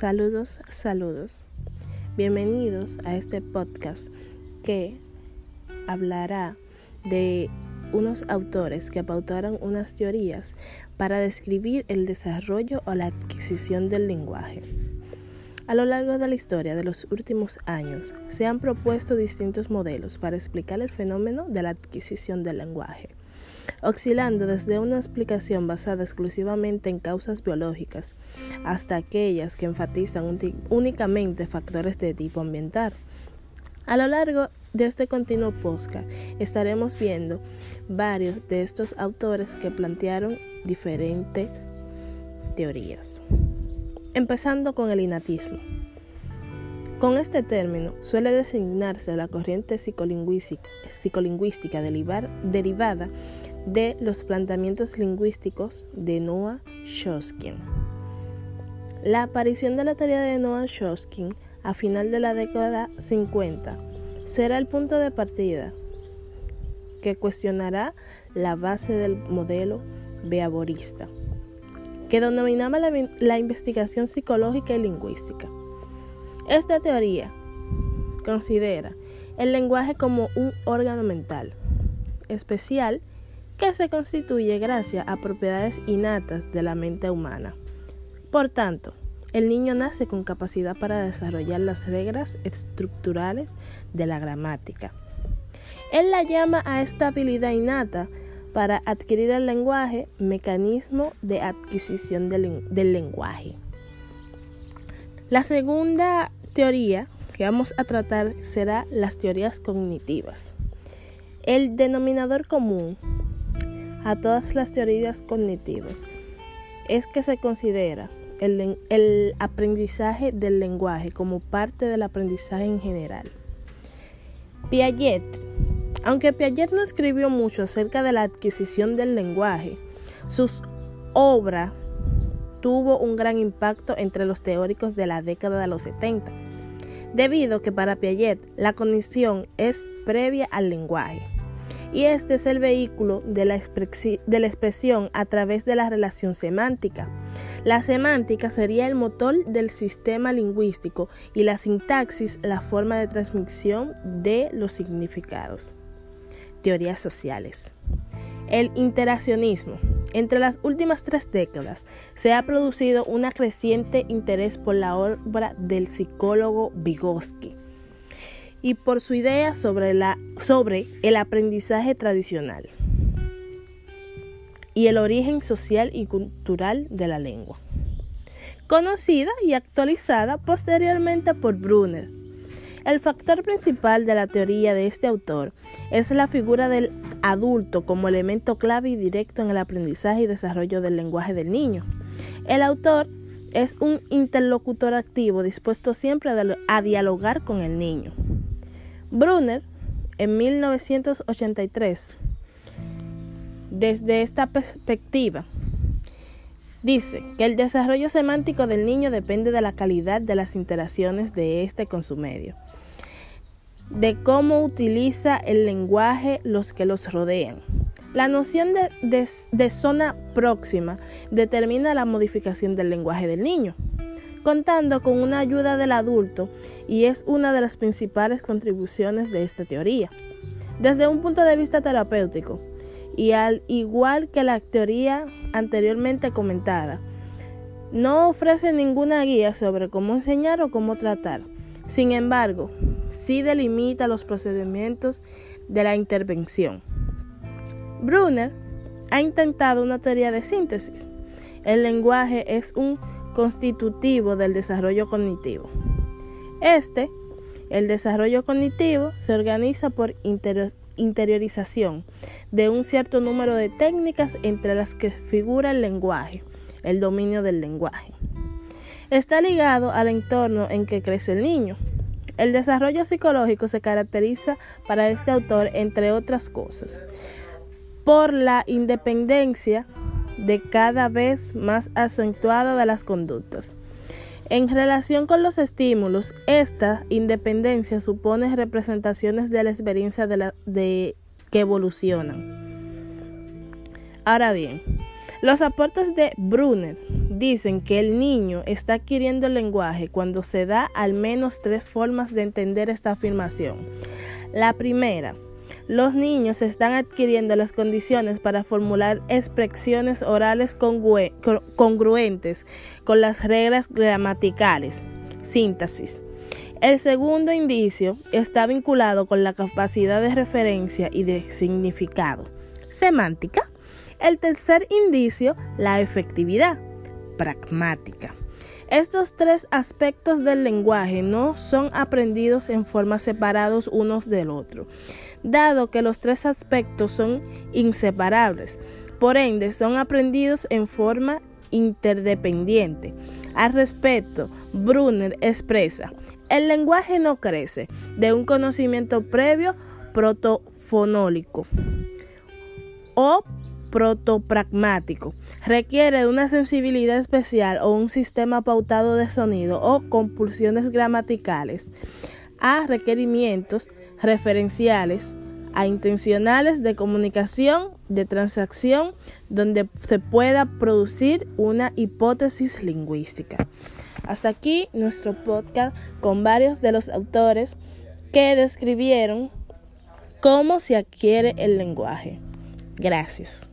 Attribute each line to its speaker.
Speaker 1: Saludos, saludos. Bienvenidos a este podcast que hablará de unos autores que pautaron unas teorías para describir el desarrollo o la adquisición del lenguaje. A lo largo de la historia de los últimos años se han propuesto distintos modelos para explicar el fenómeno de la adquisición del lenguaje oscilando desde una explicación basada exclusivamente en causas biológicas hasta aquellas que enfatizan únicamente factores de tipo ambiental. A lo largo de este continuo podcast estaremos viendo varios de estos autores que plantearon diferentes teorías. Empezando con el inatismo. Con este término suele designarse la corriente psicolingüística, derivada de los planteamientos lingüísticos de Noah Chomsky. La aparición de la teoría de Noah Chomsky a final de la década 50 será el punto de partida que cuestionará la base del modelo beavorista, que denominaba la investigación psicológica y lingüística. Esta teoría considera el lenguaje como un órgano mental especial que se constituye gracias a propiedades innatas de la mente humana. Por tanto, el niño nace con capacidad para desarrollar las reglas estructurales de la gramática. Él la llama a esta habilidad innata para adquirir el lenguaje mecanismo de adquisición del, del lenguaje. La segunda teoría que vamos a tratar será las teorías cognitivas. El denominador común a todas las teorías cognitivas es que se considera el, aprendizaje del lenguaje como parte del aprendizaje en general. Piaget, aunque Piaget no escribió mucho acerca de la adquisición del lenguaje, sus obras tuvo un gran impacto entre los teóricos de la década de los 70, debido que para Piaget la cognición es previa al lenguaje y este es el vehículo de la, de la, expresión a través de la relación semántica. La semántica sería el motor del sistema lingüístico y la sintaxis la forma de transmisión de los significados. Teorías sociales. El interaccionismo. Entre las últimas tres décadas se ha producido un creciente interés por la obra del psicólogo Vygotsky y por su idea sobre, la, sobre el aprendizaje tradicional y el origen social y cultural de la lengua, conocida y actualizada posteriormente por Brunner. El factor principal de la teoría de este autor es la figura del adulto como elemento clave y directo en el aprendizaje y desarrollo del lenguaje del niño. El autor es un interlocutor activo dispuesto siempre a dialogar con el niño. Brunner, en 1983, desde esta perspectiva, dice que el desarrollo semántico del niño depende de la calidad de las interacciones de éste con su medio, de cómo utiliza el lenguaje los que los rodean. La noción de zona próxima determina la modificación del lenguaje del niño contando con una ayuda del adulto y es una de las principales contribuciones de esta teoría. Desde un punto de vista terapéutico, y al igual que la teoría anteriormente comentada, no ofrece ninguna guía sobre cómo enseñar o cómo tratar. Sin embargo, sí delimita los procedimientos de la intervención. Brunner ha intentado una teoría de síntesis. El lenguaje es un constitutivo del desarrollo cognitivo. Este, el desarrollo cognitivo, se organiza por interiorización de un cierto número de técnicas entre las que figura el lenguaje, el dominio del lenguaje. Está ligado al entorno en que crece el niño. El desarrollo psicológico se caracteriza para este autor, entre otras cosas, por la independencia de cada vez más acentuada de las conductas. En relación con los estímulos, esta independencia supone representaciones de la experiencia de, la, de que evolucionan. Ahora bien, los aportes de Brunner dicen que el niño está adquiriendo el lenguaje cuando se da al menos tres formas de entender esta afirmación. La primera, los niños están adquiriendo las condiciones para formular expresiones orales congruentes con las reglas gramaticales. Síntesis. El segundo indicio está vinculado con la capacidad de referencia y de significado. Semántica. El tercer indicio, la efectividad pragmática. Estos tres aspectos del lenguaje no son aprendidos en forma separados unos del otro, dado que los tres aspectos son inseparables. Por ende, son aprendidos en forma interdependiente. Al respecto, Brunner expresa, el lenguaje no crece de un conocimiento previo protofonólico o protopragmático. Requiere de una sensibilidad especial o un sistema pautado de sonido o compulsiones gramaticales a requerimientos referenciales a intencionales de comunicación, de transacción, donde se pueda producir una hipótesis lingüística. Hasta aquí nuestro podcast con varios de los autores que describieron cómo se adquiere el lenguaje. Gracias.